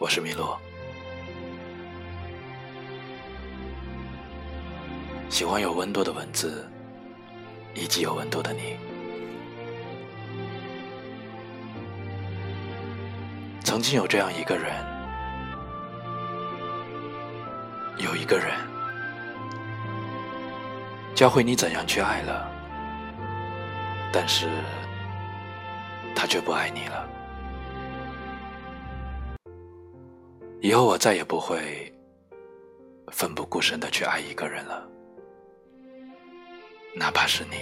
我是米洛。喜欢有温度的文字，以及有温度的你。曾经有这样一个人，有一个人教会你怎样去爱了，但是他却不爱你了。以后我再也不会奋不顾身的去爱一个人了。哪怕是你，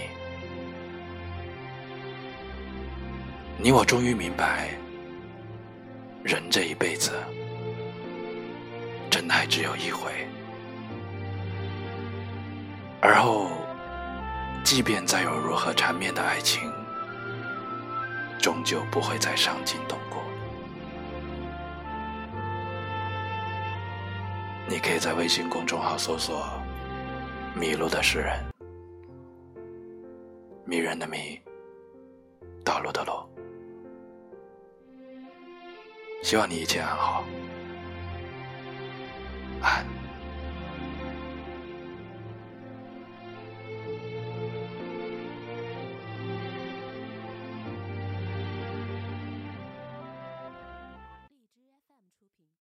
你我终于明白，人这一辈子，真爱只有一回。而后，即便再有如何缠绵的爱情，终究不会再伤筋动骨。你可以在微信公众号搜索“迷路的诗人”。迷人的迷，道路的路，希望你一切安好。